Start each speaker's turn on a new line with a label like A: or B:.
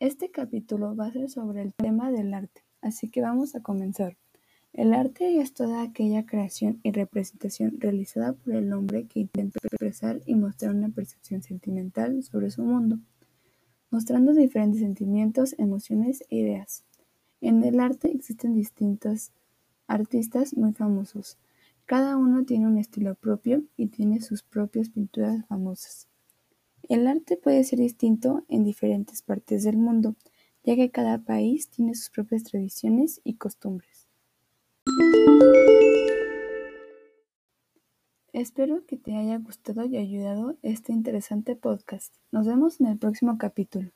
A: Este capítulo va a ser sobre el tema del arte, así que vamos a comenzar. El arte es toda aquella creación y representación realizada por el hombre que intenta expresar y mostrar una percepción sentimental sobre su mundo, mostrando diferentes sentimientos, emociones e ideas. En el arte existen distintos artistas muy famosos. Cada uno tiene un estilo propio y tiene sus propias pinturas famosas. El arte puede ser distinto en diferentes partes del mundo, ya que cada país tiene sus propias tradiciones y costumbres. Espero que te haya gustado y ayudado este interesante podcast. Nos vemos en el próximo capítulo.